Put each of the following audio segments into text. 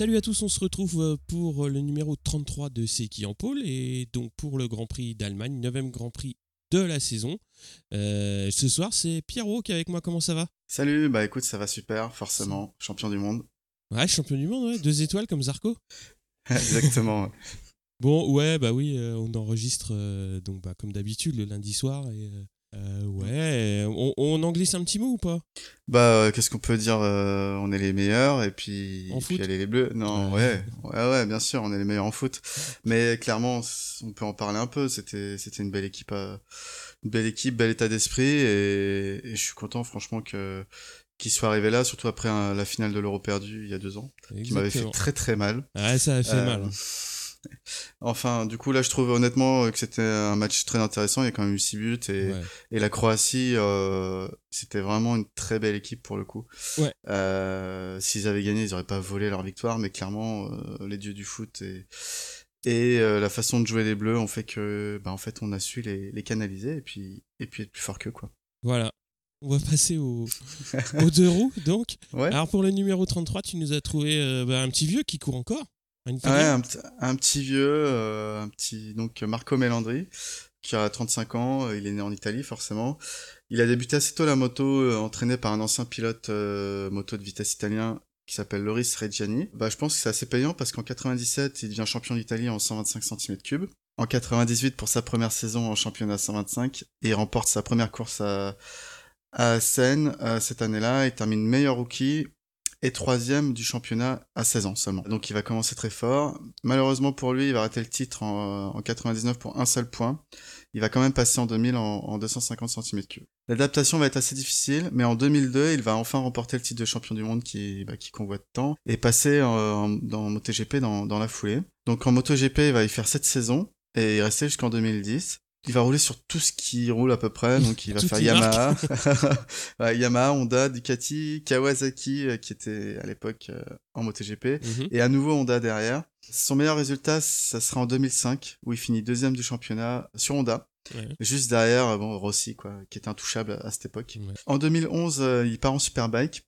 Salut à tous, on se retrouve euh, pour le numéro 33 de C'est qui en pôle et donc pour le Grand Prix d'Allemagne, 9 Grand Prix de la saison. Euh, ce soir, c'est Pierrot qui est avec moi. Comment ça va? Salut, bah écoute, ça va super, forcément. Champion du monde. Ouais, champion du monde, ouais. Deux étoiles comme Zarco. Exactement. bon, ouais, bah oui, euh, on enregistre euh, donc bah, comme d'habitude le lundi soir et euh, ouais, on, on, en glisse un petit mot ou pas? Bah, euh, qu'est-ce qu'on peut dire euh, On est les meilleurs et puis, en et puis allez les bleus. Non, ouais. ouais, ouais, bien sûr, on est les meilleurs en foot. Mais clairement, on peut en parler un peu. C'était, c'était une belle équipe, euh, une belle équipe, bel état d'esprit et, et je suis content, franchement, que qu'il soit arrivé là, surtout après un, la finale de l'Euro perdu il y a deux ans, Exactement. qui m'avait fait très très mal. Ouais, ça a fait Euh, mal. Enfin, du coup, là, je trouve honnêtement que c'était un match très intéressant. Il y a quand même eu 6 buts et, Ouais. et la Croatie, euh, c'était vraiment une très belle équipe pour le coup. Ouais. Euh, S'ils avaient gagné, ils auraient pas volé leur victoire, mais clairement, euh, les dieux du foot et, et euh, la façon de jouer des Bleus ont fait que, bah, en fait, on a su les, les canaliser et puis, et puis être plus fort qu'eux, quoi. Voilà. On va passer au, aux deux roues, donc. Ouais. Alors, pour le numéro 33, tu nous as trouvé bah, un petit vieux qui court encore. Un, petit vieux, euh, un petit donc Marco Melandri, qui a 35 ans, euh, il est né en Italie forcément. Il a débuté assez tôt la moto, euh, entraîné par un ancien pilote moto de vitesse italien qui s'appelle Loris Reggiani. Bah, je pense que c'est assez payant parce qu'en 97, il devient champion d'Italie en 125 cm3. En 98, pour sa première saison en championnat 125, et il remporte sa première course à, à Seine cette année-là. Il termine meilleur rookie et troisième du championnat à 16 ans seulement. Donc il va commencer très fort. Malheureusement pour lui, il va rater le titre en, en 99 pour un seul point. Il va quand même passer en 2000 en, en 250 cm3. L'adaptation va être assez difficile, mais en 2002, il va enfin remporter le titre de champion du monde qui, bah, qui convoite tant et passer en, en- dans MotoGP dans, la foulée. Donc en MotoGP, il va y faire 7 saisons et y rester jusqu'en 2010. Il va rouler sur tout ce qui roule à peu près, donc il va faire Yamaha, Ouais, Yamaha, Honda, Ducati, Kawasaki, euh, qui était à l'époque euh, en MotoGP, Mhm. et à nouveau Honda derrière. Son meilleur résultat, ça sera en 2005, où il finit deuxième du championnat sur Honda. Ouais. Juste derrière, euh, bon, Rossi, quoi, qui était intouchable à cette époque. Ouais. En 2011, euh, il part en Superbike,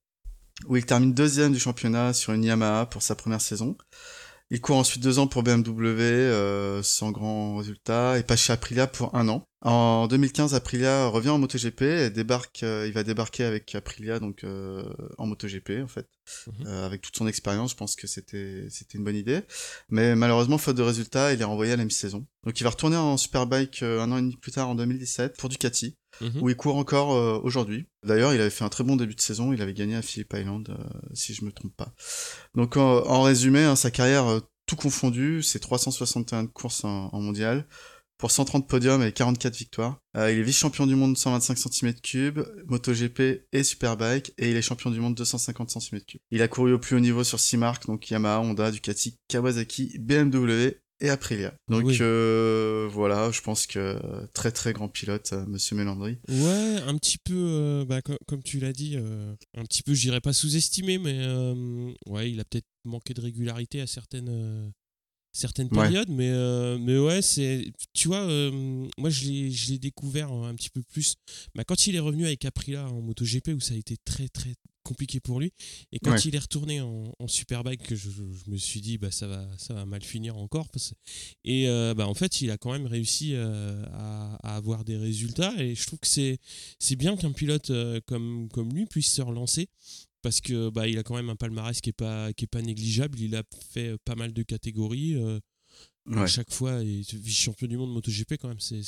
où il termine deuxième du championnat sur une Yamaha pour sa première saison. Il court ensuite deux ans pour BMW, euh, sans grand résultat, et passe chez Aprilia pour un an. En 2015, Aprilia revient en MotoGP et débarque, euh, il va débarquer avec Aprilia donc euh, en MotoGP en fait, Mhm. Euh, avec toute son expérience. Je pense que c'était c'était une bonne idée, mais malheureusement faute de résultats, il est renvoyé à la mi-saison. Donc il va retourner en Superbike un an et demi plus tard en 2017 pour Ducati Mhm. où il court encore euh, aujourd'hui. D'ailleurs, il avait fait un très bon début de saison, il avait gagné à Phillip Island, euh, si je me trompe pas. Donc en, résumé, hein, sa carrière euh, tout confondu, c'est 361 courses en, en mondial, pour 130 podiums et 44 victoires. Il est vice-champion du monde 125 cm3, MotoGP et Superbike, et il est champion du monde 250 cm3. Il a couru au plus haut niveau sur 6 marques, donc Yamaha, Honda, Ducati, Kawasaki, BMW et Aprilia. Donc Oui. euh, voilà, je pense que très très grand pilote, euh, Monsieur Melandri. Ouais, un petit peu, euh, bah, co- comme tu l'as dit, euh, un petit peu, je dirais pas sous-estimé, mais ouais, il a peut-être manqué de régularité à certaines, certaines Ouais. périodes, mais, euh, mais ouais, c'est, tu vois, euh, moi je l'ai, je l'ai découvert un petit peu plus bah, quand il est revenu avec Aprilia en MotoGP où ça a été très très compliqué pour lui, et quand Ouais. il est retourné en, en Superbike, je, je- je me suis dit, bah ça va, ça va mal finir encore, et euh, bah en fait, il a quand même réussi euh, à, à avoir des résultats, et je trouve que c'est c'est bien qu'un pilote euh, comme, comme lui puisse se relancer parce que bah, il a quand même un palmarès qui est pas qui est pas négligeable. Il a fait pas mal de catégories. Ouais. À chaque fois, et vice-champion du monde MotoGP quand même, c'est-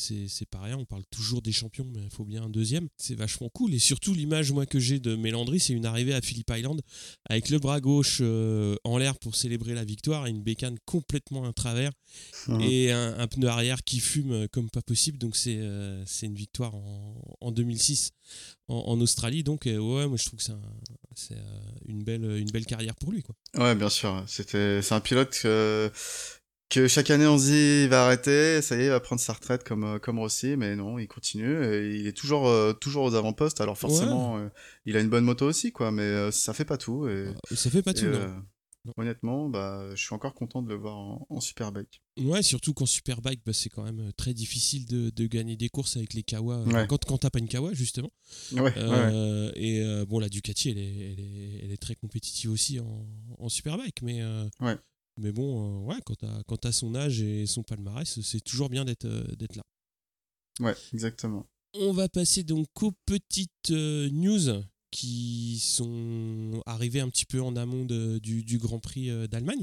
pas rien. On parle toujours des champions, mais il faut bien un deuxième. C'est vachement cool. Et surtout, l'image moi que j'ai de Mélandry, c'est une arrivée à Phillip Island avec le bras gauche euh, en l'air pour célébrer la victoire et une bécane complètement à travers Mhm. et un, un pneu arrière qui fume euh, comme pas possible. Donc c'est euh, c'est une victoire en, en 2006 en, en Australie. Donc euh, ouais, moi je trouve que c'est un- c'est une belle une belle carrière pour lui quoi. Ouais, bien sûr. C'était, c'est un pilote que, que chaque année on se dit il va arrêter, ça y est, il va prendre sa retraite comme, euh, comme Rossi, mais non, il continue et il est toujours, euh, toujours aux avant-postes. Alors forcément, euh, il a une bonne moto aussi, quoi, mais euh, ça fait pas tout. Et, Ça fait pas et, tout. non. euh, honnêtement, bah, je suis encore content de le voir en, Superbike. Ouais, surtout qu'en Superbike, bah, c'est quand même très difficile de, gagner des courses avec les Kawa. Quand, quand t'as pas une Kawa, justement. Ouais, et bon, la Ducati, elle est, elle est, très compétitive aussi en, en Superbike. Mais, ouais. Mais bon, ouais, quand t'as, quand as son âge et son palmarès, c'est toujours bien d'être, d'être là. Ouais, exactement. On va passer donc aux petites euh, news qui sont arrivées un petit peu en amont du, Grand Prix euh, d'Allemagne.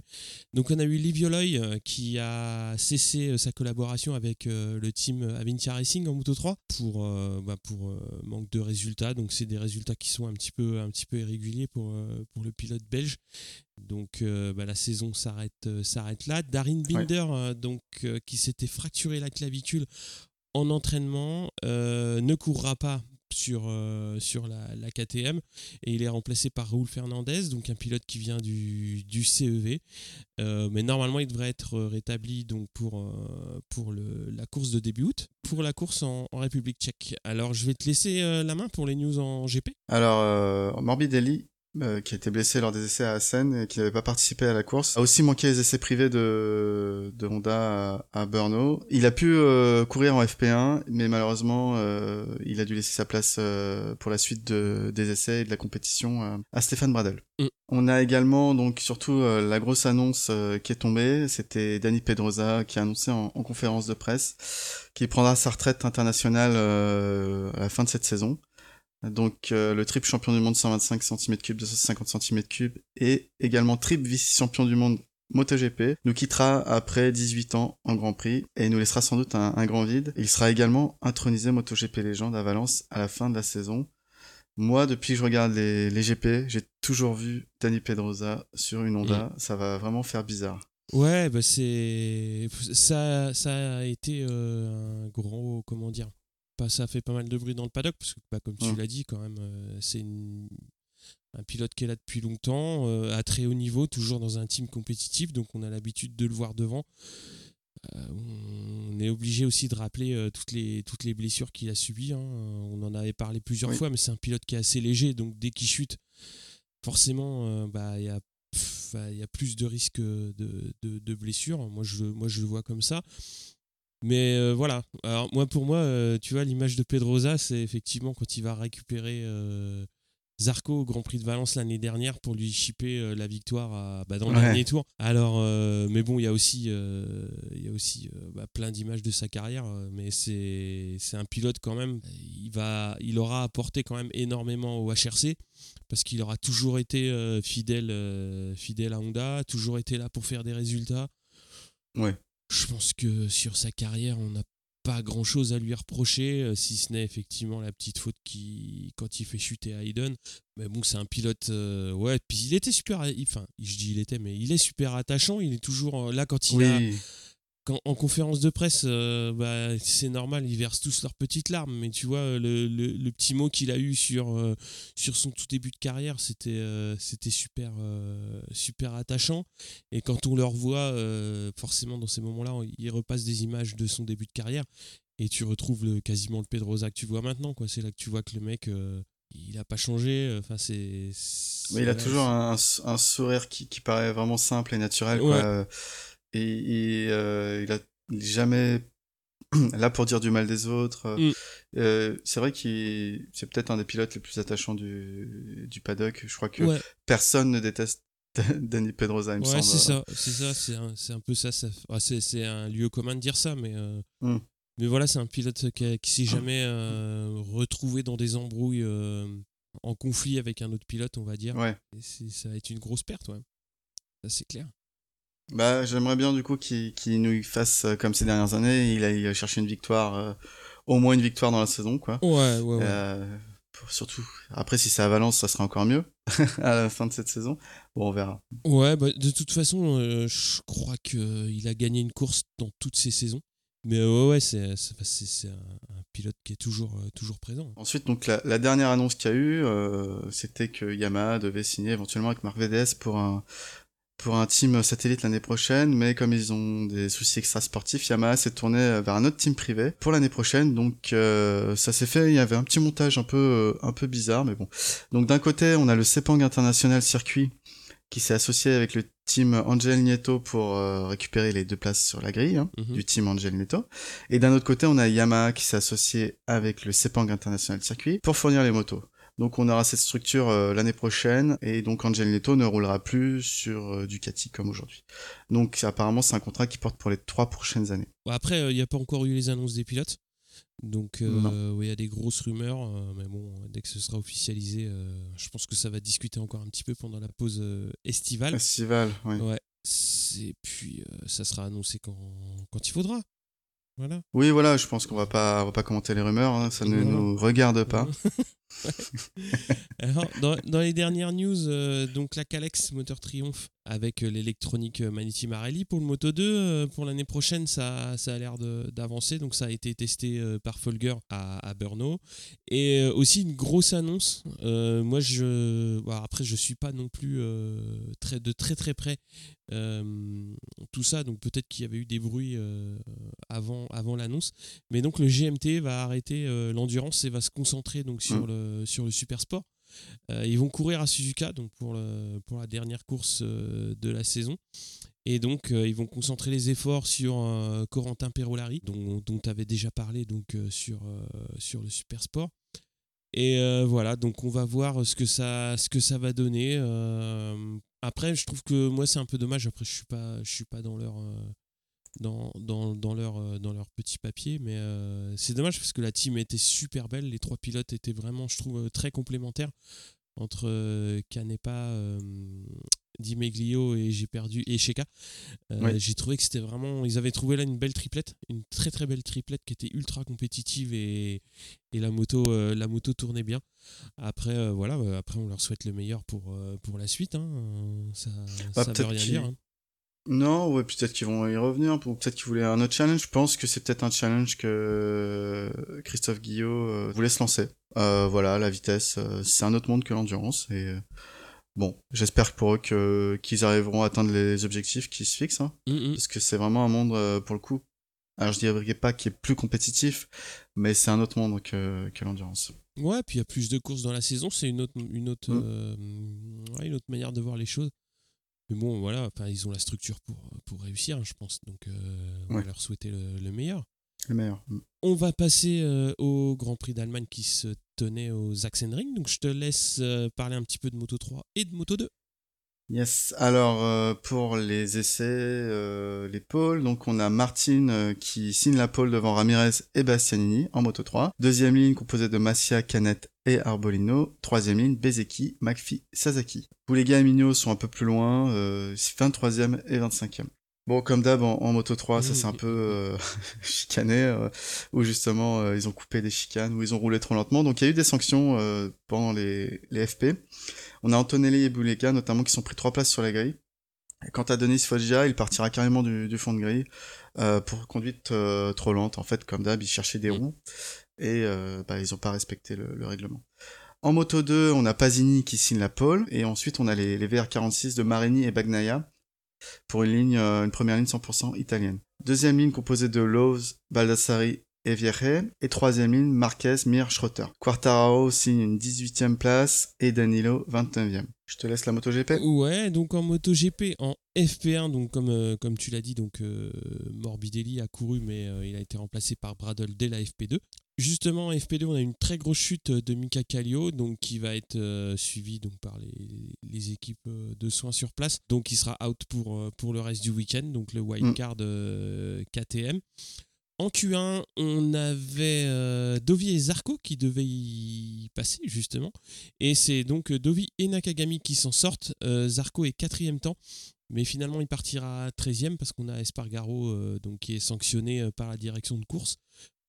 Donc on a eu Livioloy euh, qui a cessé sa collaboration avec le team Avintia Racing en Moto 3 pour, bah, pour manque de résultats. Donc c'est des résultats qui sont un petit peu, un petit peu irréguliers pour, pour le pilote belge. Donc bah, la saison s'arrête s'arrête là. Darin Binder donc qui s'était fracturé la clavicule en entraînement, euh, ne courra pas sur, euh, sur la, KTM et il est remplacé par Raoul Fernandez, donc un pilote qui vient du, du CEV. Euh, mais normalement, il devrait être rétabli donc pour, pour le, la course de début août, pour la course en, République tchèque. Alors, je vais te laisser la main pour les news en GP. Alors, Morbidelli euh, qui a été blessé lors des essais à Assen et qui n'avait pas participé à la course, a aussi manqué les essais privés de, de Honda à, à Brno. Il a pu euh, courir en FP1, mais malheureusement, euh, il a dû laisser sa place pour la suite de, des essais et de la compétition à Stéphane Bradel. Mm. On a également donc surtout la grosse annonce qui est tombée, c'était Danny Pedrosa qui a annoncé en, en conférence de presse qu'il prendra sa retraite internationale à la fin de cette saison. Donc euh, le triple champion du monde 125 cm3, 250 cm3 et également triple vice-champion du monde MotoGP nous quittera après 18 ans en Grand Prix et nous laissera sans doute un, grand vide. Il sera également intronisé MotoGP légende à Valence à la fin de la saison. Moi, depuis que je regarde les, GP, j'ai toujours vu Danny Pedrosa sur une Honda. Mm. Ça va vraiment faire bizarre. Ouais, bah c'est ça, ça a été euh, un gros comment dire ça fait pas mal de bruit dans le paddock, parce que bah, comme tu l'as dit, quand même, euh, c'est un pilote qui est là depuis longtemps, euh, à très haut niveau, toujours dans un team compétitif, donc on a l'habitude de le voir devant. Euh, on est obligé aussi de rappeler toutes, les, toutes les blessures qu'il a subies. Hein. On en avait parlé plusieurs fois, mais c'est un pilote qui est assez léger, donc dès qu'il chute, forcément, bah, il y a il y a plus de risques de, de, de, blessures. Moi je, moi, je le vois comme ça. Mais euh, voilà. Alors, moi, pour moi, euh, tu vois, l'image de Pedrosa, c'est effectivement quand il va récupérer euh, Zarco au Grand Prix de Valence l'année dernière pour lui chipper la victoire bah, dans le dernier tour. Alors, mais bon, il y a aussi, il y a aussi bah, plein d'images de sa carrière. mais c'est, c'est un pilote quand même. Il, va, il aura apporté quand même énormément au HRC parce qu'il aura toujours été fidèle, fidèle à Honda, toujours été là pour faire des résultats. Ouais je pense que sur sa carrière, on n'a pas grand chose à lui reprocher, euh, si ce n'est effectivement la petite faute qui, quand il fait chuter Hayden. Mais bon, c'est un pilote, euh, ouais, puis il était super, enfin, je dis il était, mais il est super attachant, il est toujours euh, là quand il a en conférence de presse, euh, bah, c'est normal, ils versent tous leurs petites larmes, mais tu vois, le, petit mot qu'il a eu sur, euh, sur son tout début de carrière, c'était euh, c'était super, super attachant. Et quand on le revoit, forcément, dans ces moments-là, il repasse des images de son début de carrière et tu retrouves le, quasiment le Pedrosa que tu vois maintenant. C'est là que tu vois que le mec il n'a pas changé. Enfin, c'est. Mais il a toujours un, un, sourire qui, qui, paraît vraiment simple et naturel. Quoi et, euh, il a jamais là pour dire du mal des autres. Mm. Euh, c'est vrai qu'il c'est peut-être un des pilotes les plus attachants du, du paddock. Je crois que personne ne déteste Danny Pedrosa, il me c'est ça, c'est ça, c'est un, un, peu ça. ça c'est un lieu commun de dire ça, mais euh, mm. mais voilà, c'est un pilote qui, qui s'est jamais retrouvé dans des embrouilles en conflit avec un autre pilote, on va dire. Ouais. ça va être une grosse perte, ouais. Ça c'est clair. Bah, j'aimerais bien du coup qu'il nous fasse euh, comme ces dernières années. Il a, il cherché une victoire, euh, au moins une victoire dans la saison, quoi. Ouais, ouais, ouais. Euh, surtout, après, si c'est à Valence, ça sera encore mieux à la fin de cette saison. Bon, on verra. Ouais, bah, de toute façon, je crois qu'il a gagné une course dans toutes ses saisons. Mais ouais, ouais c'est un, un, pilote qui est toujours, toujours présent. Ensuite, donc la, la dernière annonce qu'il y a eu, c'était que Yamaha devait signer éventuellement avec Marc VDS pour un, pour un team satellite l'année prochaine, mais comme ils ont des soucis extra-sportifs, Yamaha s'est tourné vers un autre team privé pour l'année prochaine. Donc euh, ça s'est fait, il y avait un petit montage un peu euh, un peu bizarre, mais bon. Donc d'un côté, on a le Sepang International Circuit qui s'est associé avec le team Angel Nieto pour euh, récupérer les deux places sur la grille hein, Mhm. du team Angel Nieto. Et d'un autre côté, on a Yamaha qui s'est associé avec le Sepang International Circuit pour fournir les motos. Donc on aura cette structure euh, l'année prochaine et donc Angel Nieto ne roulera plus sur euh, Ducati comme aujourd'hui. Donc apparemment c'est un contrat qui porte pour les trois prochaines années. Après, euh, il n'y a pas encore eu les annonces des pilotes. Donc, ouais, il y a des grosses rumeurs. mais bon, dès que ce sera officialisé, je pense que ça va discuter encore un petit peu pendant la pause estivale. Festival, oui. Ouais. Et puis, ça sera annoncé quand, quand il faudra. Voilà. Oui, voilà, je pense qu'on va pas, on va pas commenter les rumeurs, hein, ça ne nous regarde pas. Alors, dans, les dernières news, euh, donc la Calex Moteur Triomphe avec euh, l'électronique euh, Magneti Marelli pour le Moto 2, euh, pour l'année prochaine, ça, ça a l'air d'avancer. Donc, ça a été testé par Folger à, à. Et aussi une grosse annonce. moi, je, après, je suis pas non plus très, de très très près euh, tout ça. Donc, peut-être qu'il y avait eu des bruits euh, avant, avant l'annonce. Mais donc, le GMT va arrêter euh, l'endurance et va se concentrer donc sur Mm. le sur le super sport. Ils vont courir à Suzuka donc pour le, pour la dernière course de la saison. Et donc ils vont concentrer les efforts sur Corentin Perolari dont, dont tu avais déjà parlé donc sur sur le super sport. Et euh, voilà, donc on va voir ce que ça, ce que ça va donner. Euh, après, je trouve que moi c'est un peu dommage. Après, je suis pas, suis pas dans leur, euh, dans, dans, leur, euh, dans leur petit papier, mais euh, c'est dommage parce que la team était super belle. Les trois pilotes étaient vraiment, je trouve, très complémentaires entre euh, Canepa, euh, Di Meglio et j'ai perdu et Sheka. Euh, Ouais. J'ai trouvé que c'était vraiment, ils avaient trouvé là une belle triplette, une très très belle triplette qui était ultra compétitive et, et la moto, la moto tournait bien. Après, voilà, après on leur souhaite le meilleur pour, pour la suite. hein. Ça, Bah, ça veut rien dire. hein. Non, ouais, peut-être qu'ils vont y revenir, ou peut-être qu'ils voulaient un autre challenge. Je pense que c'est peut-être un challenge que Christophe Guillot euh, voulait se lancer. Euh, voilà, la vitesse, euh, c'est un autre monde que l'endurance. Et euh, bon, j'espère pour eux que qu'ils arriveront à atteindre les objectifs qui se fixent, hein, Mm, mm. parce que c'est vraiment un monde euh, pour le coup. Alors je dirais pas qui est plus compétitif, mais c'est un autre monde que, que l'endurance. Ouais, puis il y a plus de courses dans la saison, c'est une autre, une autre, Mm. euh, ouais, une autre manière de voir les choses. Mais bon, voilà, enfin, ils ont la structure pour, pour réussir, hein, je pense. Donc, euh, on va leur souhaiter le, le meilleur. Le meilleur. Mm. On va passer euh, au Grand Prix d'Allemagne qui se tenait au Sachsenring. Donc, je te laisse euh, parler un petit peu de Moto 3 et de Moto 2. Yes. Alors euh, pour les essais, euh, les pôles, donc on a Martin euh, qui signe la pole devant Ramirez et Bastianini en moto 3. Deuxième ligne composée de Massia, Canet et Arbolino. Troisième ligne Bezeki, McPhee, Sasaki. Boulega et Mignot sont un peu plus loin, euh, 23e et 25e. Bon, comme d'hab, en, en Moto 3, ça Mmh. c'est un peu euh, chicané, euh, où justement euh, ils ont coupé des chicanes, où ils ont roulé trop lentement. Donc il y a eu des sanctions euh, pendant les, les FP. On a Antonelli et Boulega notamment qui sont pris trois places sur la grille. Et quant à Denis Foggia, il partira carrément du, du fond de grille euh, pour conduite euh, trop lente. En fait, comme d'hab, ils cherchaient des Mm. roues et euh, bah, ils n'ont pas respecté le, le règlement. En moto 2, on a Pasini qui signe la pole et ensuite on a les, les VR46 de Marini et Bagnaia pour une ligne, euh, une première ligne 100% italienne. Deuxième ligne composée de Lowe's, Baldassari et Vierre. Et troisième ligne, Marquez, Mir, Schroeter. Quartararo signe une 18e place et Danilo 29e. Je te laisse la MotoGP. Ouais, donc en MotoGP, en FP1, donc comme, euh, comme tu l'as dit, donc euh, Morbidelli a couru, mais euh, il a été remplacé par Bradle dès la FP2. Justement, en FP2, on a une très grosse chute de Mika Kallio, donc qui va être suivi donc par les, les équipes de soins sur place. Donc il sera out pour, pour le reste du week-end, donc le wildcard euh, KTM. En Q1, on avait euh, Dovi et Zarco qui devaient y passer justement. Et c'est donc euh, Dovi et Nakagami qui s'en sortent. Euh, Zarco est quatrième temps. Mais finalement, il partira 13e parce qu'on a Espargaro qui est sanctionné par la direction de course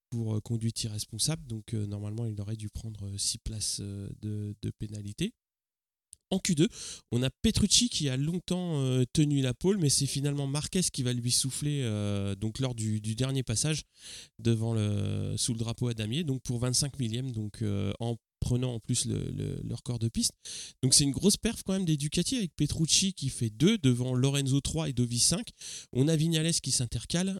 pour conduite irresponsable. Donc normalement, il aurait dû prendre 6 places de pénalité. En Q2, on a Petrucci qui a longtemps euh, tenu la pole, mais c'est finalement Marquez qui va lui souffler euh, donc lors du, dernier passage devant le, sous le drapeau à damier, donc pour 25 millième, donc euh, en prenant en plus le, le- le record de piste. Donc c'est une grosse perf quand même des Ducati avec Petrucci qui fait 2 devant Lorenzo 3 et Dovi 5. On a Vignales qui s'intercale,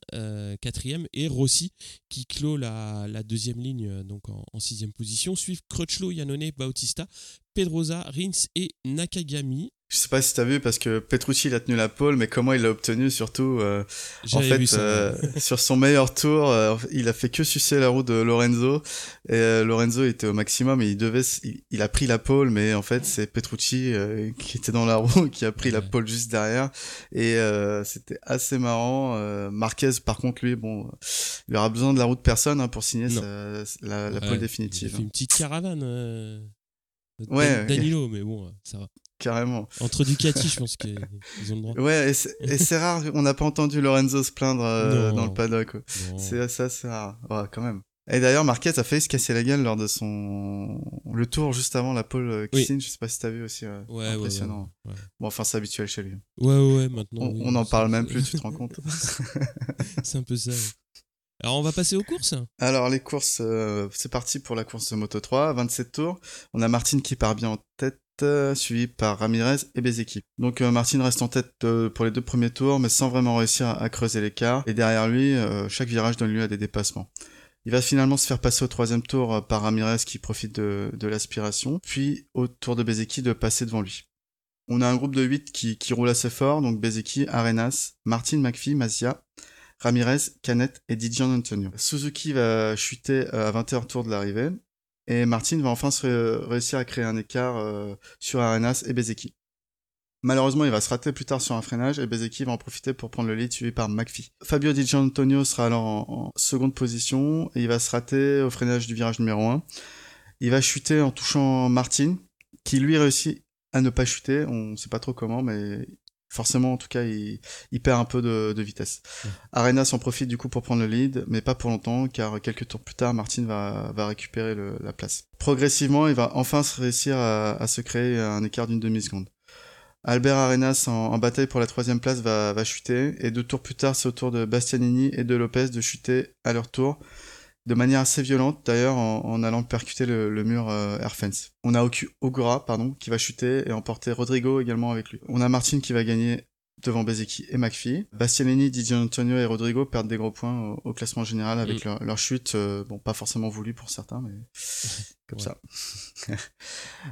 quatrième, et Rossi qui clôt la, deuxième ligne donc en, en sixième position. Suivent Crutchlow, Yannone, Bautista, Pedrosa, Rins et Nakagami. Je sais pas si t'as vu parce que Petrucci il a tenu la pole, mais comment il l'a obtenu surtout euh, En fait, ça. euh, sur son meilleur tour, euh, il a fait que sucer la roue de Lorenzo et Lorenzo était au maximum et il devait, il, il a pris la pole, mais en fait c'est Petrucci qui était dans la roue qui a pris la pole juste derrière et c'était assez marrant. Marquez par contre lui, bon, il aura besoin de la roue de personne hein, pour signer sa- la, la Ouais, pole Il définitive, a fait une petite caravane. Ouais, Dan- ouais. Danilo, mais bon, ça va. carrément. Entre Ducati, je pense qu'ils ont le droit. Ouais, et c'est rare, on n'a pas entendu Lorenzo se plaindre euh, Non. dans le paddock. C'est ça, c'est rare. Ouais, quand même. Et d'ailleurs, Marquez a failli se casser la gueule lors de son le tour juste avant la pole euh, Oui. Christine. Je sais pas si t'as vu aussi. euh, Ouais, impressionnant. ouais. Bon, enfin, c'est habituel chez lui. Ouais, ouais, ouais, maintenant. On, oui, on en c'est- parle même plus, tu te rends compte. C'est un peu ça. Alors, on va passer aux courses. Alors, les courses, euh, c'est parti pour la course de Moto 3, 27 tours. On a Martin qui part bien en tête, euh, suivi par Ramirez et Bezeki. Donc, euh, Martin reste en tête pour les deux premiers tours, mais sans vraiment réussir à, creuser l'écart. Et derrière lui, chaque virage donne lieu à des dépassements. Il va finalement se faire passer au troisième tour par Ramirez qui profite de, l'aspiration, puis au tour de Bezeki de passer devant lui. On a un groupe de 8 qui, roule assez fort, donc Bezeki, Arenas, Martin, McPhee, Mazia, Ramirez, Canet et Dijon Antonio. Suzuki va chuter euh, à 21 tours de l'arrivée et Martin va enfin se ré- réussir à créer un écart euh, sur Arenas et Bezeki. Malheureusement, il va se rater plus tard sur un freinage et Bezeki va en profiter pour prendre le lead suivi par McPhee. Fabio Di Gianantonio sera alors en, seconde position et il va se rater au freinage du virage numéro 1. Il va chuter en touchant Martin qui lui réussit à ne pas chuter, on sait pas trop comment mais forcément en tout cas il, il perd un peu de, de vitesse. Arenas en profite du coup pour prendre le lead, mais pas pour longtemps, car quelques tours plus tard, Martin va, va récupérer le- la place. Progressivement, il va enfin se réussir à, à se créer un écart d'une demi-seconde. Albert Arenas en, en bataille pour la troisième place va, va chuter, et deux tours plus tard, c'est au tour de Bastianini et de Lopez de chuter à leur tour, de manière assez violente d'ailleurs, en, en allant percuter le, le mur euh, Air Fence. On a Oku- Ogura pardon, qui va chuter et emporter Rodrigo également avec lui. On a Martin qui va gagner devant Bezeki et McPhee. Bastianini, Di Antonio et Rodrigo perdent des gros points au, au classement général avec Mm. leur, leur chute, euh, bon pas forcément voulue pour certains, mais comme ça.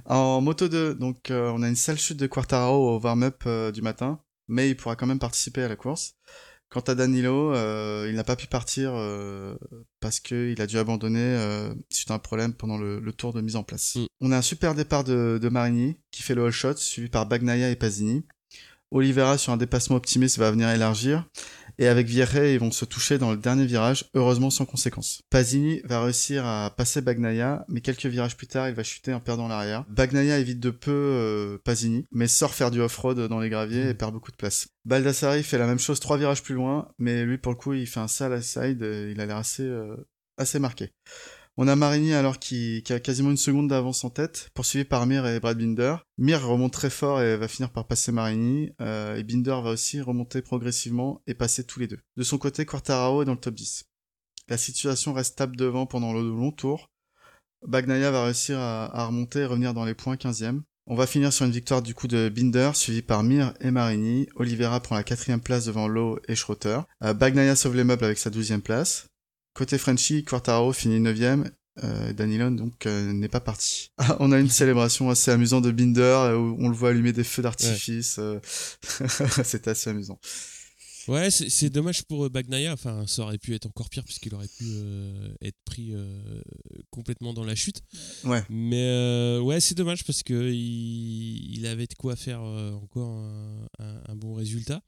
en moto 2, donc euh, on a une sale chute de Quartararo au warm-up euh, du matin, mais il pourra quand même participer à la course. Quant à Danilo, euh, il n'a pas pu partir euh, parce qu'il a dû abandonner euh, suite à un problème pendant le, le tour de mise en place. Mm. On a un super départ de, de Marini qui fait le all shot, suivi par Bagnaia et Pasini. Oliveira sur un dépassement optimiste va venir élargir. Et avec Vierre, ils vont se toucher dans le dernier virage, heureusement sans conséquence. Pasini va réussir à passer Bagnaia, mais quelques virages plus tard, il va chuter en perdant l'arrière. Bagnaia évite de peu euh, Pasini, mais sort faire du off-road dans les graviers et perd beaucoup de place. Baldassari fait la même chose trois virages plus loin, mais lui pour le coup il fait un sale side, il a l'air assez, euh, assez marqué. On a Marini alors qui, a quasiment une seconde d'avance en tête, poursuivi par Mir et Brad Binder. Mir remonte très fort et va finir par passer Marini, euh, et Binder va aussi remonter progressivement et passer tous les deux. De son côté, Quartararo est dans le top 10. La situation reste stable devant pendant le long tour. Bagnaia va réussir à, à remonter et revenir dans les points 15e. On va finir sur une victoire du coup de Binder, suivi par Mir et Marini. Oliveira prend la quatrième place devant Lowe et Schroeter. Euh, Bagnaia sauve les meubles avec sa douzième place. Côté Frenchy, Quartaro finit 9ème. Euh, Danilon donc euh, n'est pas parti. Ah, on a une célébration assez amusante de Binder euh, où on le voit allumer des feux d'artifice. euh, C'était assez amusant. Ouais, c'est c'est dommage pour Bagnaia. Enfin, ça aurait pu être encore pire puisqu'il aurait pu euh, être pris euh, complètement dans la chute. Ouais. Mais euh, ouais, c'est dommage parce que il, il avait de quoi faire encore un, un- un bon résultat.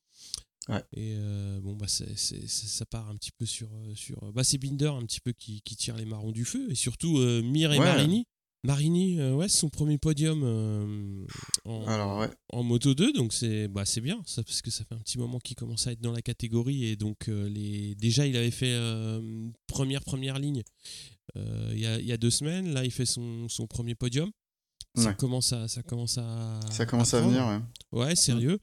Ouais. Et euh, bon, bah, c'est- ça ça part un petit peu sur. euh, sur bah, c'est Binder un petit peu qui, qui tire les marrons du feu. Et surtout, euh, Mir et Ouais. Marini. Marini, euh, ouais, son premier podium euh, en, Alors ouais. en Moto 2, donc c'est bah, bien, ça, parce que ça fait un petit moment qu'il commence à être dans la catégorie. Et donc, euh, les... déjà, il avait fait euh, première, première ligne euh, il y, a, y a deux semaines. Là, il fait son, son premier podium. Ça, Ouais. commence à, ça commence à. Ça commence à, venir. Ouais. Ouais, sérieux.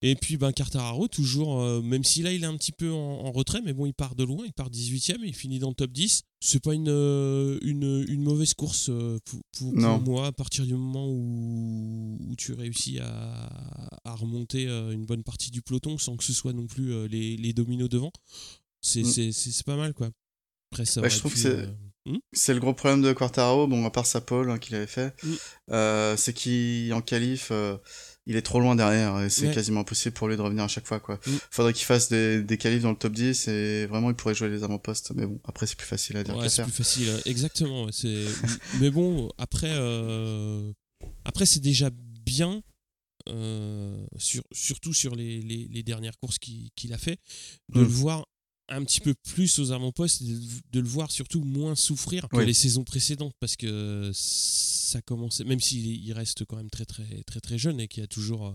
Et puis, ben, Cartararo, toujours, euh, même si là, il est un petit peu en, en retrait, mais bon, il part de loin, il part 18ème, il finit dans le top 10. C'est pas une, euh, une, une mauvaise course euh, pour, pour- pour Non. moi, à partir du moment où, où tu réussis à, à remonter une bonne partie du peloton sans que ce soit non plus les, les dominos devant. C'est Mm. c'est- pas mal, quoi. Après, ça aurait je trouve pu, que c'est- Hmm? c'est le gros problème de Quartaro, bon, à part sa pole hein, qu'il avait fait, euh, c'est qu'en qualif, euh, il est trop loin derrière et c'est Ouais. quasiment impossible pour lui de revenir à chaque fois. quoi. Hmm. Faudrait qu'il fasse des, des qualifs dans le top 10 et vraiment il pourrait jouer les avant-postes. Mais bon, après c'est plus facile à dire Ouais, c'est plus facile, exactement. C'est... Mais bon, après, euh, après c'est déjà bien, euh, sur, surtout sur les, les, les dernières courses qu'il, qu'il a fait, de Mm. le voir un petit peu plus aux avant-postes, de, de le voir surtout moins souffrir que Oui. les saisons précédentes, parce que ça commence, même s'il est- il reste quand même très très très très jeune et qu'il y a toujours, euh,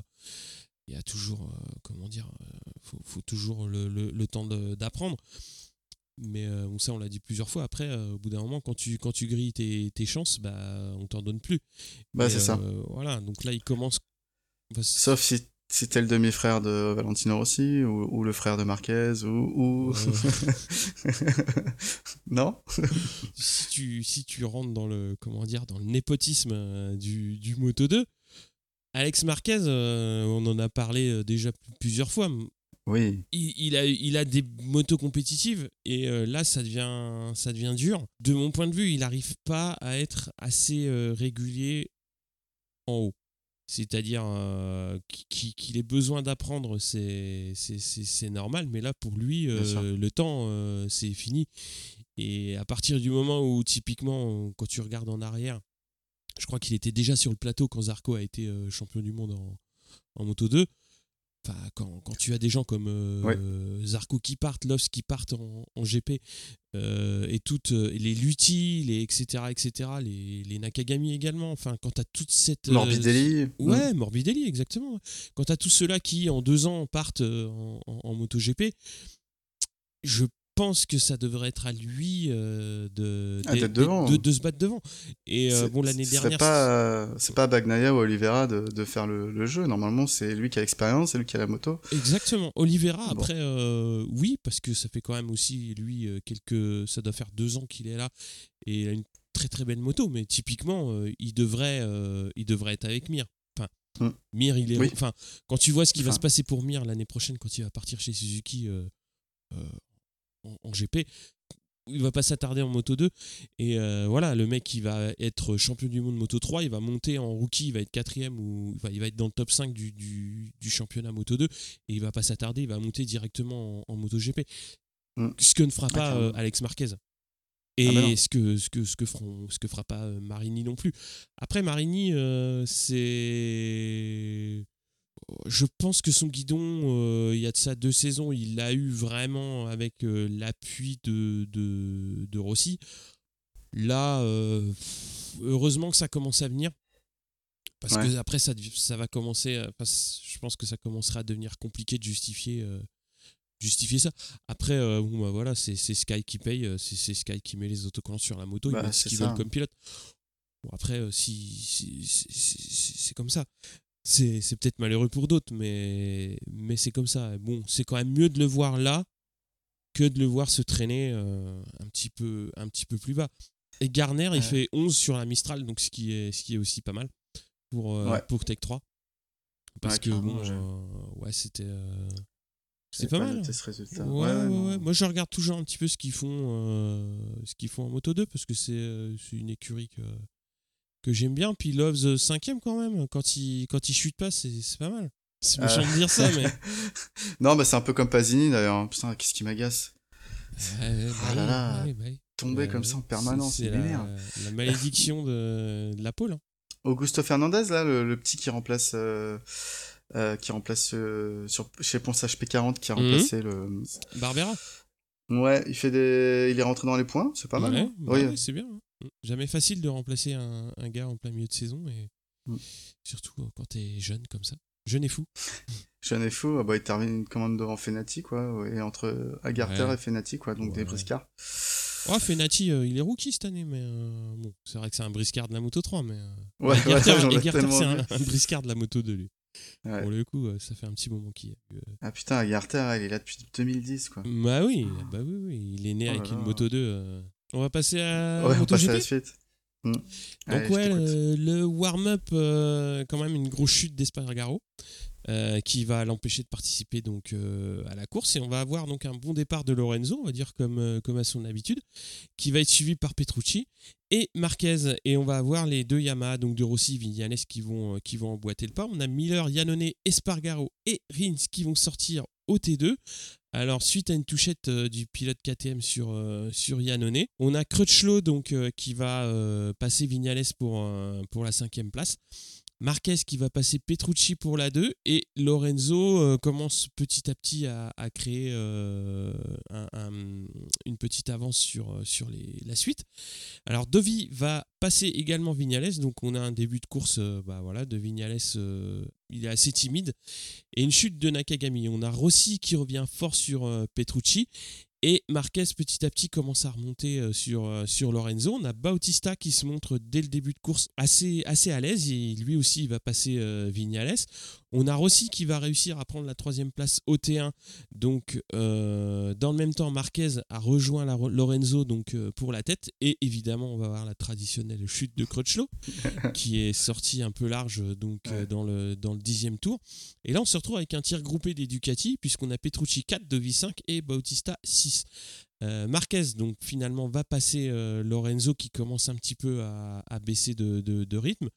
il y a toujours, euh, comment dire, euh, faut, faut toujours le, le- le temps d'apprendre. Mais euh, ça, on l'a dit plusieurs fois. Après, euh, au bout d'un moment, quand tu, quand tu grilles tes, tes chances, bah, on t'en donne plus. Bah, c'est ça. Voilà, donc là, il commence. Bah, Sauf si c'était le demi-frère de Valentino Rossi ou, ou le frère de Marquez ou. ou... non? Si, tu, si tu rentres dans le, comment dire, dans le népotisme euh, du, du Moto 2, Alex Marquez, euh, on en a parlé euh, déjà plusieurs fois. Oui. il, il a, il a des motos compétitives et euh, là ça devient, ça devient dur. De mon point de vue, il n'arrive pas à être assez euh, régulier en haut. C'est-à-dire euh, qu'il ait besoin d'apprendre, c'est c'est- c'est- c'est normal, mais là pour lui, euh, le temps euh, c'est fini. Et à partir du moment où typiquement, quand tu regardes en arrière, je crois qu'il était déjà sur le plateau quand Zarco a été champion du monde en, en Moto 2. Enfin, quand, quand tu as des gens comme euh, Ouais. Zarco qui partent, Loves qui partent en, en GP, euh, et toutes euh, les Lutti, les etc., etc., les, les Nakagami également, enfin, quand tu as toute cette. euh, Morbidelli. Ouais, Morbidelli, exactement. Quand tu as tous ceux-là qui, en deux ans, partent en, en, en MotoGP, je pense que ça devrait être à lui euh, de, Ah, de, se battre devant. Et euh, bon, l'année dernière. pas, c'est pas Bagnaia ou Oliveira de, faire le, le jeu. Normalement, c'est lui qui a l'expérience, c'est lui qui a la moto. Exactement. Oliveira, Bon. après, euh, oui, parce que ça fait quand même aussi, lui, euh, quelques. Ça doit faire deux ans qu'il est là et il a une très très belle moto, mais typiquement, il, devrait, il devrait être avec Mir. Enfin, Hmm. Mir, il est. Oui. Enfin, quand tu vois ce qui va se passer pour Mir l'année prochaine, quand il va partir chez Suzuki euh, en, en GP, il va pas s'attarder en Moto 2. Et euh, voilà, le mec, il va être champion du monde Moto 3, il va monter en rookie, il va être quatrième ou enfin, il va être dans le top 5 du, du, du championnat Moto 2 et il va pas s'attarder, il va monter directement en, en MotoGP. Mm. Ce que ne fera pas euh, Alex Marquez. Et Ah bah non. ce, que, ce, que, ce, que feront, ce que fera pas euh, Marini non plus. Après, Marini, euh, c'est. Je pense que son guidon, euh, il y a de ça deux saisons, il l'a eu vraiment avec euh, l'appui de, de, de Rossi. Là, euh, heureusement que ça commence à venir. Parce Ouais. que après, ça, ça va commencer. je pense que ça commencera à devenir compliqué de justifier, euh, justifier ça. Après, euh, bon, bah voilà, c'est Sky qui paye, c'est Sky qui met les autocollants sur la moto, Bah, ils ce qu'ils veulent comme pilote. Bon, après, si, si- si- si- si- c'est comme ça. C'est c'est peut-être malheureux pour d'autres, mais, mais c'est comme ça. Bon, c'est quand même mieux de le voir là que de le voir se traîner euh, un, petit peu, un petit peu plus bas. Et Garner, il fait 11 sur la Mistral, donc ce qui est, ce qui est aussi pas mal pour, euh, Ouais. pour Tech 3. Parce Ouais, que bon, euh, ouais, c'était c'était pas, pas mal. noté ce résultat. Ouais, ouais. Moi, je regarde toujours un petit peu ce qu'ils font, euh, ce qu'ils font en Moto 2 parce que c'est euh, c'est une écurie que, que j'aime bien. Puis Loves 5ème quand même. Quand il, quand il chute pas, c'est pas mal. C'est méchant Euh. de dire ça, mais. non, bah c'est un peu comme Pasini d'ailleurs. Putain, qu'est-ce qui m'agace bah Ah là là. bah bah. Tomber comme ça en permanence, C'est la, la malédiction de, de la pole. hein. Augusto Fernandez, là, le, le petit qui remplace, euh, euh, qui remplace euh, sur, chez Ponce HP40, qui a Mhm. remplacé le. Barbera. Ouais, il fait des, il est rentré dans les points, c'est pas mal. Hein. bah oui, c'est bien. hein. Jamais facile de remplacer un, un gars en plein milieu de saison et Mm. surtout euh, quand t'es jeune comme ça. Jeune et fou. Jeune et fou, ah bah, il termine une commande devant Fenati, quoi, et entre Agarter Ouais. et Fenati, quoi, donc des Ouais. briscards. Oh, Fenati, euh, il est rookie cette année, mais euh, bon, c'est vrai que c'est un briscard de la moto 3, mais. euh, Ouais, c'est un, un briscard de la moto 2, lui. Ouais. Pour le coup, euh, ça fait un petit moment qu'il y a eu. euh, Ah putain, Agarter, il est là depuis 2010, quoi. Bah oui, bah oui, oui, il est né Oh là avec une là. moto 2. On va passer à ouais, on passe à la suite. Hmm. Donc Allez, ouais, le, le warm-up, euh, quand même une grosse chute d'Espargaro. euh, qui va l'empêcher de participer donc euh, à la course. Et on va avoir donc un bon départ de Lorenzo, on va dire comme, comme à son habitude, qui va être suivi par Petrucci et Marquez. Et on va avoir les deux Yamaha, donc de Rossi, Vignales, qui vont, qui vont emboîter le pas. On a Miller, Yannone, Espargaro et Rins qui vont sortir au T2. Alors, suite à une touchette du pilote KTM sur, sur Yannone, on a Crutchlow donc, qui va passer Vignales pour la cinquième place. Marquez qui va passer Petrucci pour la 2 et Lorenzo euh, commence petit à petit à, créer euh, une petite avance sur, euh, la suite. Alors Dovi va passer également Vignales, donc on a un début de course bah voilà, de Vignales, il est assez timide, et une chute de Nakagami. On a Rossi qui revient fort sur Petrucci et Marquez, petit à petit, commence à remonter euh, sur, euh, sur Lorenzo. On a Bautista qui se montre dès le début de course assez, assez à l'aise. Lui aussi, il va passer euh, Vignales. On a Rossi qui va réussir à prendre la troisième place au T1. Donc, euh, dans le même temps, Marquez a rejoint Lorenzo donc, euh, pour la tête. Et évidemment, on va avoir la traditionnelle chute de Crutchlow qui est sortie un peu large donc, euh, dans, le, dans le dixième tour. Et là, on se retrouve avec un tir groupé des Ducati, puisqu'on a Petrucci 4 de V5 et Bautista 6. Marquez donc finalement va passer Lorenzo qui commence un petit peu à, baisser de, de rythme.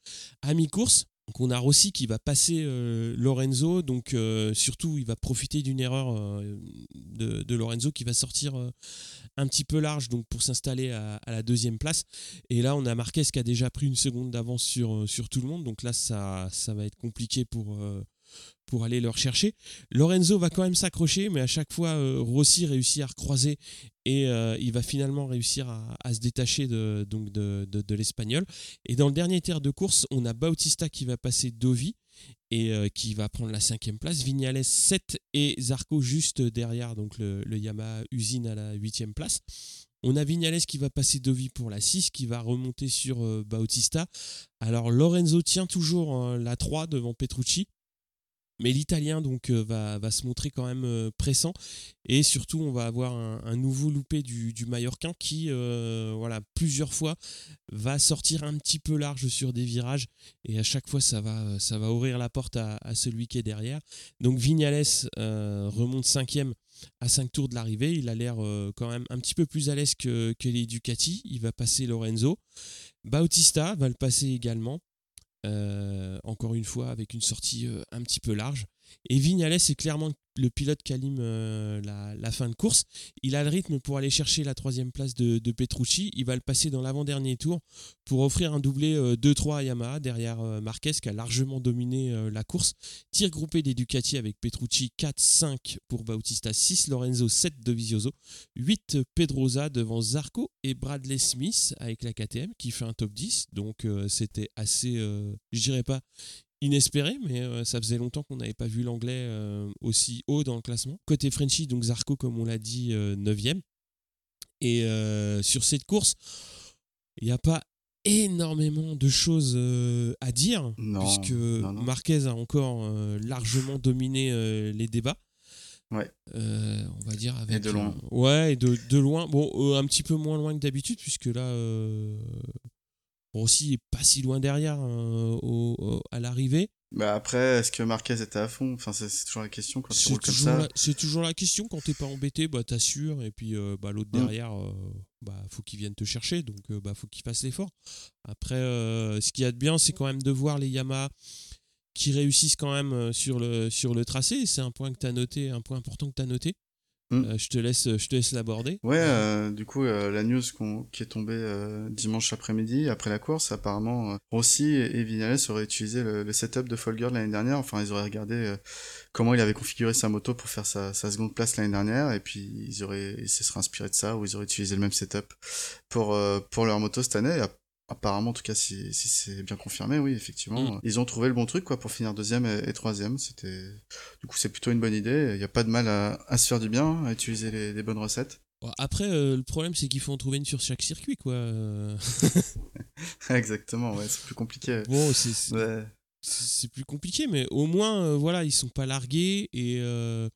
À mi-course, donc on a Rossi qui va passer euh, Lorenzo, donc euh, surtout il va profiter d'une erreur euh, de, Lorenzo qui va sortir un petit peu large pour s'installer à, la deuxième place. Et là on a Marquez qui a déjà pris une seconde d'avance sur, tout le monde, donc là ça va être compliqué pour, pour aller le rechercher. Lorenzo va quand même s'accrocher, mais à chaque fois, euh, Rossi réussit à recroiser et euh, il va finalement réussir à, se détacher de, donc de, l'Espagnol. Et dans le dernier tiers de course, on a Bautista qui va passer Dovi et euh, qui va prendre la cinquième place. Vignales 7 et Zarco juste derrière donc le, Yamaha Usine à la huitième place. On a Vignales qui va passer Dovi pour la 6, qui va remonter sur Bautista. Alors Lorenzo tient toujours la 3 devant Petrucci. Mais l'Italien euh, va, se montrer quand même euh, pressant et surtout on va avoir un, nouveau loupé du, du qui euh, voilà plusieurs fois va sortir un petit peu large sur des virages et à chaque fois ça va ouvrir la porte à, celui qui est derrière. Donc Vignales remonte cinquième à 5 tours de l'arrivée, il a l'air quand même un petit peu plus à l'aise que les Ducati, il va passer Lorenzo. Bautista va le passer également. Euh, encore une fois avec une sortie euh, un petit peu large. Et Vignales est clairement le pilote qui alime euh, la, fin de course. Il a le rythme pour aller chercher la troisième place de, Petrucci. Il va le passer dans l'avant-dernier tour pour offrir un doublé 2-3 euh, à Yamaha derrière euh, Marquez qui a largement dominé la course. Tir groupé des Ducati avec Petrucci 4-5 pour Bautista 6, Lorenzo 7 de Visioso, 8 Pedrosa devant Zarco et Bradley Smith avec la KTM qui fait un top 10. Donc c'était assez, je dirais pas inespéré, mais euh, ça faisait longtemps qu'on n'avait pas vu l'anglais euh, aussi haut dans le classement. Côté Frenchy, donc Zarco, comme on l'a dit, 9ème. Euh, Et sur cette course, il n'y a pas énormément de choses à dire, puisque Marquez a encore largement dominé les débats. Ouais. on va dire avec. Et de loin. ouais, et de, de loin. Bon, un petit peu moins loin que d'habitude, puisque là, Rossi est pas si loin derrière hein, à l'arrivée. Bah après, est-ce que Marquez était à fond? Enfin, c'est toujours la question quand tu comme ça. C'est toujours la question quand t'es pas embêté, bah t'assures et puis euh, bah, l'autre mm. derrière, euh, bah faut qu'il vienne te chercher, donc euh, bah faut qu'il fasse l'effort. Après, ce qu'il y a de bien, c'est quand même de voir les Yamaha qui réussissent quand même sur le sur le tracé. C'est un point que t'as noté, un point important que t'as noté. Mm. Euh, je te laisse, je te laisse l'aborder. Ouais, euh, du coup, euh, la news qui est tombée dimanche après-midi après la course, apparemment, Rossi et, Vignales auraient utilisé le, setup de Folger l'année dernière. Enfin, ils auraient regardé comment il avait configuré sa moto pour faire sa, seconde place l'année dernière, et puis ils auraient, ils se seraient inspirés de ça, ou ils auraient utilisé le même setup pour pour leur moto cette année. Apparemment, en tout cas, si, si c'est bien confirmé, oui, effectivement, mm. ils ont trouvé le bon truc quoi pour finir deuxième et, troisième. C'était, du coup, c'est plutôt une bonne idée. Il n'y a pas de mal à, à, se faire du bien, à utiliser les, bonnes recettes. Après, euh, le problème, c'est qu'il faut en trouver une sur chaque circuit, quoi. Exactement, ouais, c'est plus compliqué. Bon, c'est plus compliqué, mais au moins, euh, voilà, ils sont pas largués et euh,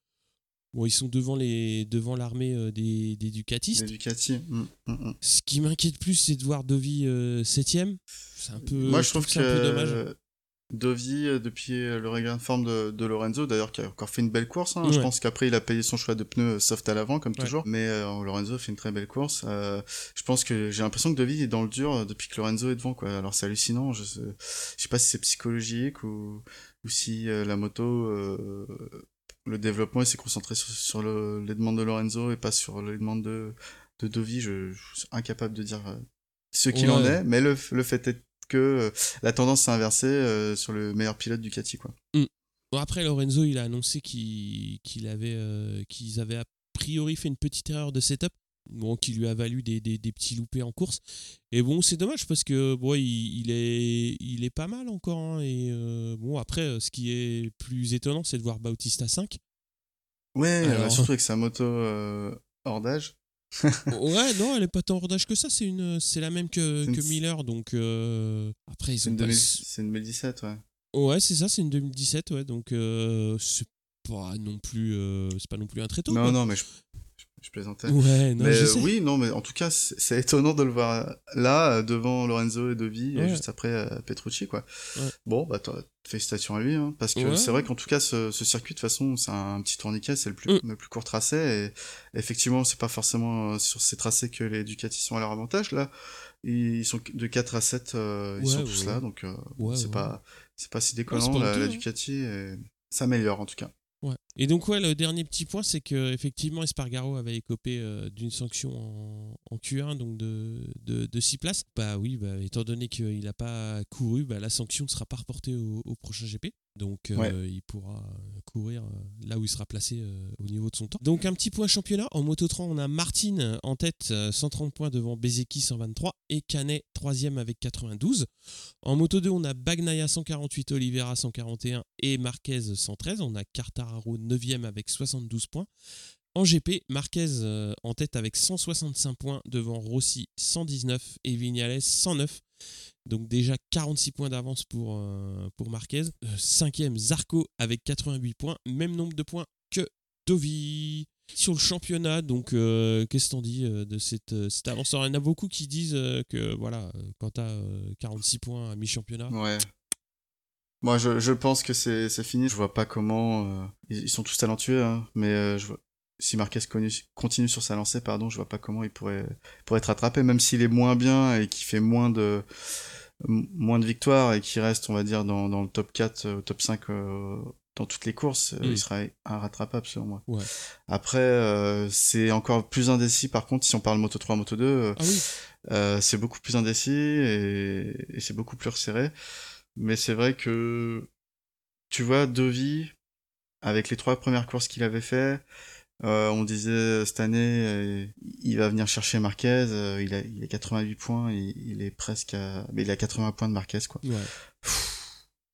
Bon, ils sont devant les devant l'armée euh, des, des Ducatistes. Des Ducati. Mm, mm, mm. Ce qui m'inquiète plus, c'est de voir Dovi 7 euh, C'est un peu. Moi, je trouve que, c'est un peu dommage. Dovi, euh, depuis le regain de forme de, de Lorenzo, d'ailleurs, qui a encore fait une belle course. Hein. Je pense qu'après, il a payé son choix de pneus soft à l'avant, comme toujours. Mais euh, Lorenzo fait une très belle course. je pense que j'ai l'impression que Dovi est dans le dur depuis que Lorenzo est devant. Quoi. Alors, c'est hallucinant. Je sais, je sais pas si c'est psychologique ou, ou si la moto, le développement, s'est concentré sur, sur le, les demandes de Lorenzo et pas sur les demandes de, de Dovi. Je, je suis incapable de dire ce qu'il en est, mais le, le fait est que euh, la tendance s'est inversée euh, sur le meilleur pilote Ducati. Quoi. Mm. Bon, après, Lorenzo, il a annoncé qu'il avait, euh, qu'ils avaient a priori fait une petite erreur de setup. Bon, qui lui a valu des, des, petits loupés en course. Et bon, c'est dommage parce que bon, il, est, il est pas mal encore. Hein, et bon, après, ce qui est plus étonnant, c'est de voir Bautista 5. Ouais, surtout avec sa moto hors d'âge ouais, non, elle est pas tant hors d'âge que ça. C'est une, c'est la même que, que Miller. Donc euh, après, ils ont. C'est une 2017, ouais. Ouais, c'est ça. C'est une 2017, ouais. Donc euh, c'est pas non plus, euh, c'est pas non plus un très tôt. Non, non, mais je, je plaisantais. Ouais, non, mais je oui, non, mais en tout cas, c'est étonnant de le voir là, devant Lorenzo et Dovi, et juste après euh, Petrucci, quoi. Bon, bah, félicitations à lui, hein, parce que c'est vrai qu'en tout cas, ce, ce, circuit, de toute façon, c'est un petit tourniquet, c'est le plus, mm. le plus court tracé, et effectivement, c'est pas forcément euh, sur ces tracés que les Ducati sont à leur avantage, là. Ils sont de 4 à 7, euh, ils sont tous là, donc c'est pas, c'est pas si déconnant, la, la, hein. Ducati, s'améliore en tout cas. Et donc, ouais, le dernier petit point, c'est que effectivement, Espargaro avait écopé euh, d'une sanction en, Q1, donc de, de, de 6 places. Bah oui, bah, étant donné qu'il n'a pas couru, bah, la sanction ne sera pas reportée au prochain GP. Donc euh, il pourra courir euh, là où il sera placé euh, au niveau de son temps. Donc un petit point championnat. En Moto 3, on a Martin en tête, 130 points devant Bezeki 123 et Canet 3 avec 92. En Moto 2, on a Bagnaia 148, Oliveira 141 et Marquez 113. On a Cartararo 9 avec 72 points. En GP, Marquez en tête avec 165 points devant Rossi 119 et Vignales 109. Donc déjà 46 points d'avance pour, euh, Marquez. Euh, cinquième, Zarco avec 88 points. Même nombre de points que Dovi. Sur le championnat, donc euh, qu'est-ce qu'on dit de cette, cette avance? Il y en a beaucoup qui disent que voilà, quand tu as 46 points à mi-championnat. Ouais. Moi, je, je pense que c'est fini. Je vois pas comment. ils, sont tous talentueux, hein, mais je vois, si Marquez continue sur sa lancée, pardon, je vois pas comment il pourrait, pourrait être rattrapé, même s'il est moins bien et qu'il fait moins de, moins de victoires et qu'il reste, on va dire, dans, dans le top 4, au top 5 euh, dans toutes les courses, euh, il sera rattrapable selon moi. Ouais. Après, euh, c'est encore plus indécis par contre si on parle Moto 3, Moto 2. Ah oui. c'est beaucoup plus indécis et, et c'est beaucoup plus resserré. Mais c'est vrai que, tu vois, Dovi, avec les trois premières courses qu'il avait fait, euh, on disait euh, cette année, euh, il va venir chercher Marquez. il, a, il a 88 points. Il, il est presque à, mais il a 80 points de Marquez quoi. Ouais.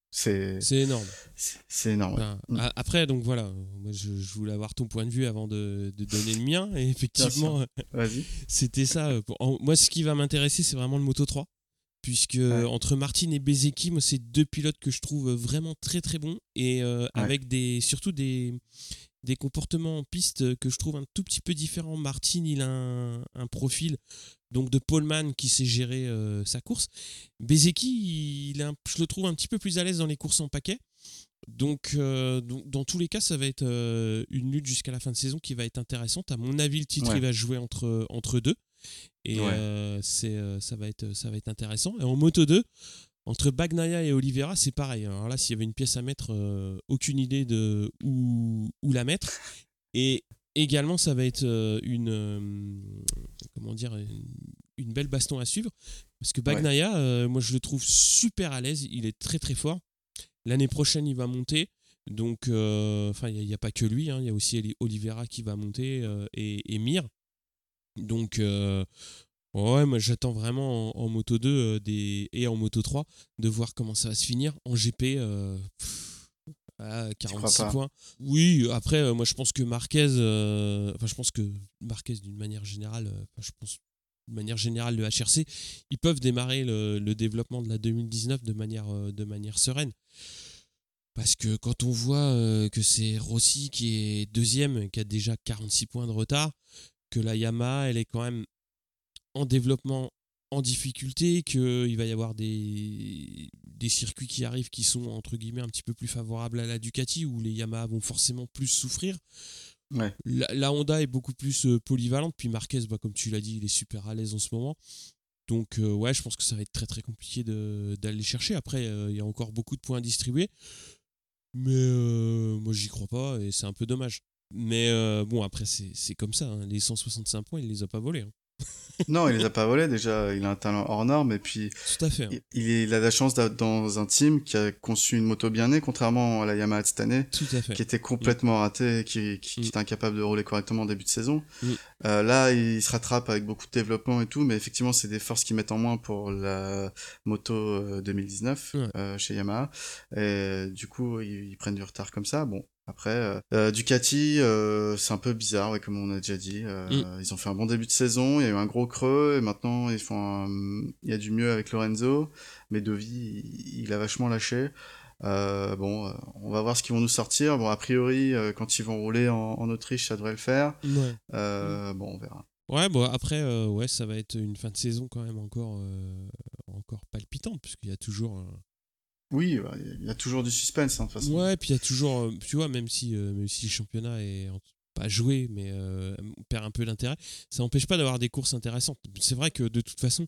C'est énorme. C'est énorme. Mm. Après, donc voilà, moi je, voulais avoir ton point de vue avant de, de donner le mien. Et effectivement, c'était ça. moi, ce qui va m'intéresser, c'est vraiment le Moto 3. Puisque entre Martin et Bezeki, moi, c'est deux pilotes que je trouve vraiment très très bons. Et avec des, surtout des, des comportements en piste que je trouve un tout petit peu différents. Martin, il a un, profil donc de Poleman qui sait gérer euh, sa course. Bezeki, il je le trouve un petit peu plus à l'aise dans les courses en paquet. Donc, euh, dans tous les cas, ça va être euh, une lutte jusqu'à la fin de saison qui va être intéressante. À mon avis, le titre il va jouer entre, entre deux. Et c'est, ça, va être, ça va être intéressant. Et en Moto 2, entre Bagnaia et Oliveira, c'est pareil. Alors là, s'il y avait une pièce à mettre, euh, aucune idée de où, la mettre. Et également, ça va être euh, une, euh, comment dire, une, belle baston à suivre. Parce que Bagnaia, moi, je le trouve super à l'aise. Il est très, très fort. L'année prochaine, il va monter. Donc, enfin, il n'y a, pas que lui. Hein. Il y a aussi Oliveira qui va monter et, et Mir. Donc, Ouais, moi j'attends vraiment en, Moto 2 euh, des... et en Moto 3 de voir comment ça va se finir. En GP, euh, 46 points. Oui, après, euh, moi je pense que Marquez, euh, enfin je pense que Marquez d'une manière générale, je pense de manière générale le HRC, ils peuvent démarrer le, le, développement de la 2019 de manière, de manière sereine. Parce que quand on voit que c'est Rossi qui est deuxième, qui a déjà 46 points de retard, que la Yamaha, elle est quand même en développement en difficulté, qu'il va y avoir des, des circuits qui arrivent qui sont entre guillemets un petit peu plus favorables à la Ducati, où les Yamaha vont forcément plus souffrir. Ouais. La, la Honda est beaucoup plus euh, polyvalente, puis Marquez, bah, comme tu l'as dit, il est super à l'aise en ce moment. Donc euh, ouais, je pense que ça va être très très compliqué d'aller chercher. Après, euh, il y a encore beaucoup de points à distribuer. Mais euh, moi, j'y crois pas et c'est un peu dommage. Mais bon, après, c'est c'est comme ça. hein. Les 165 points, il les a pas volés. hein. Non, il les a pas volés déjà. Il a un talent hors norme et puis Tout à fait. hein. il, il a la chance d'être dans un team qui a conçu une moto bien née, contrairement à la Yamaha de cette année, Tout à fait. qui était complètement ratée, qui, qui, qui Mm. était incapable de rouler correctement en début de saison. Mm. Euh, là, il se rattrape avec beaucoup de développement et tout, mais effectivement, c'est des forces qui mettent en moins pour la moto euh, 2019 Ouais. euh, chez Yamaha. Et du coup, ils, ils prennent du retard comme ça. Bon. Après, euh, euh, Ducati, euh, c'est un peu bizarre, ouais, comme on a déjà dit. Euh, Mm. Ils ont fait un bon début de saison, il y a eu un gros creux, et maintenant ils font un- il y a du mieux avec Lorenzo, mais Dovi, il, a vachement lâché. Bon, on va voir ce qu'ils vont nous sortir. Bon, a priori, quand ils vont rouler en, en Autriche, ça devrait le faire. Ouais. Euh, Bon, on verra. Ouais, bon, après, ouais, ça va être une fin de saison quand même encore, encore palpitante, puisqu'il y a toujours. Oui, bah, il y a toujours du suspense, hein, de toute façon. Ouais, puis il y a toujours, euh, tu vois, même si, euh, même si le championnat est pas joué, mais euh, perd un peu d'intérêt, ça n'empêche pas d'avoir des courses intéressantes. C'est vrai que de toute façon,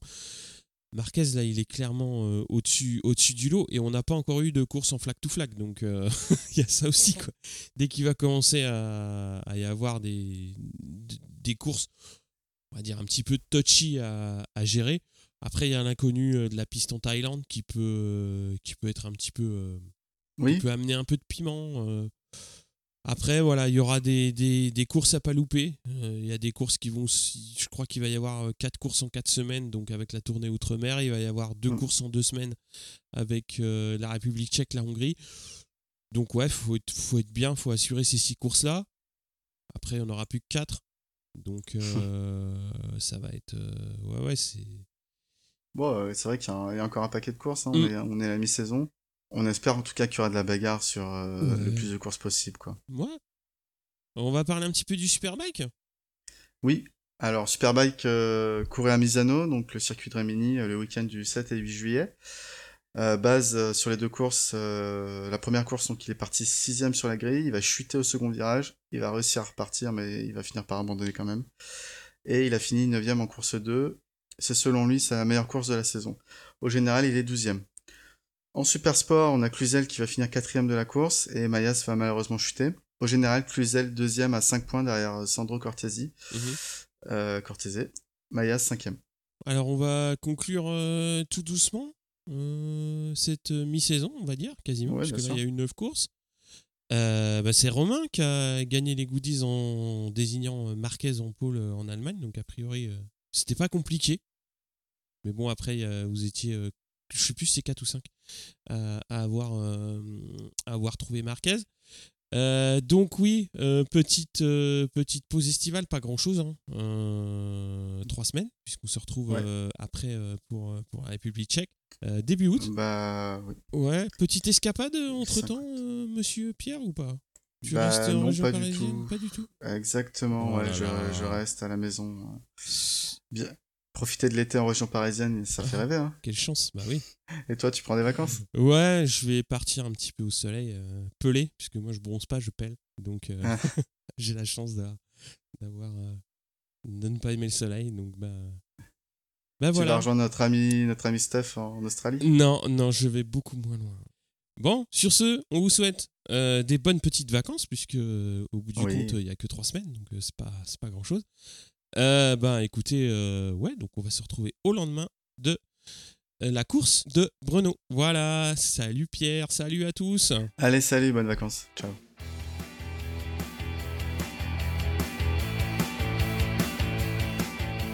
Marquez, là, il est clairement euh, au-dessus au du lot et on n'a pas encore eu de course en flag to flag. Donc, il y a ça aussi, quoi. Dès qu'il va commencer à, y avoir des, des courses, on va dire, un petit peu touchy à gérer. Après, il y a l'inconnu euh, de la piste en Thaïlande qui peut, euh, qui peut être un petit peu. euh, Oui, peut amener un peu de piment. Après, voilà, il y aura des, des, des courses à pas louper. Il y a des courses qui vont. Je crois qu'il va y avoir quatre courses en quatre semaines, donc avec la tournée outre-mer. Il va y avoir deux Mm. courses en deux semaines avec la République tchèque, la Hongrie. Donc, ouais, faut être, faut être bien, faut assurer ces six courses-là. Après, on n'aura plus que quatre. Donc, euh, ça va être. euh, ouais, ouais, c'est. Bon, euh, c'est vrai qu'il y, a y encore un paquet de courses. hein, Mm. on, est, on est à la mi-saison. On espère en tout cas qu'il y aura de la bagarre sur euh, Ouais. le plus de courses possible, quoi. Ouais. On va parler un petit peu du Superbike? Oui, alors Superbike euh, courait à Misano, donc le circuit de Rimini, le week-end du 7 et 8 juillet. Euh, base sur les deux courses, la première course, donc il est parti sixième sur la grille, il va chuter au second virage, il va réussir à repartir, mais il va finir par abandonner quand même. Et il a fini neuvième en course 2, c'est selon lui sa meilleure course de la saison. Au général, il est douzième. En super sport, on a Cluzel qui va finir quatrième de la course, et Mayas va malheureusement chuter. Au général, Cluzel deuxième à 5 points derrière euh, Sandro Cortesi euh, Cortese. Mayas cinquième. Alors on va conclure euh, tout doucement euh, cette mi-saison, on va dire, quasiment, Ouais, parce bien que là sûr. il y a eu 9 courses. Euh, bah, c'est Romain qui a gagné les goodies en désignant Marquez en pôle en Allemagne, donc a priori euh, c'était pas compliqué. Mais bon, après vous étiez, euh, je sais plus si c'est 4 ou 5 à, à avoir, euh, à avoir trouvé Marquez. Euh, donc oui, euh, petite, euh, petite pause estivale, pas grand chose, trois semaines, puisqu'on se retrouve Ouais. euh, après euh, pour, euh, pour la République tchèque, Euh, début août. Bah, oui. Ouais, petite escapade entre Cinq temps, monsieur Pierre, ou pas? Tu Bah, restes en région pas du tout. Pas du tout. Exactement, Oh ouais, là je, je reste à la maison. Bien. Profiter de l'été en région parisienne, ça fait rêver. Hein. Quelle chance, bah oui. Et toi, tu prends des vacances? Ouais, je vais partir un petit peu au soleil, euh, peler, puisque moi je bronze pas, je pèle. Donc euh, Ah. j'ai la chance d'a- d'avoir. euh, de ne pas aimer le soleil, donc bah. Bah Tu vas voilà. rejoindre notre ami, notre ami Steph en, Australie? Non, non, je vais beaucoup moins loin. Bon, sur ce, on vous souhaite euh, des bonnes petites vacances, puisque euh, au bout du Oui. compte, il n'y a que trois semaines, donc euh, c'est pas, c'est pas grand chose. Euh, ben écoutez, euh, ouais, donc on va se retrouver au lendemain de euh, la course de Brno. Voilà, salut Pierre, salut à tous. Allez, salut, bonnes vacances. Ciao.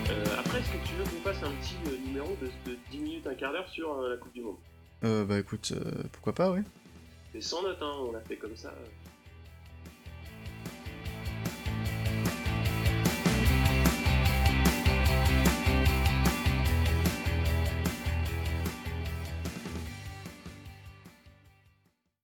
Euh, après, est-ce que tu veux qu'on fasse un petit euh, numéro de, de 10 minutes, un quart d'heure sur euh, la Coupe du Monde? Euh, bah écoute, euh, pourquoi pas, oui. C'est sans note, hein, on l'a fait comme ça. euh.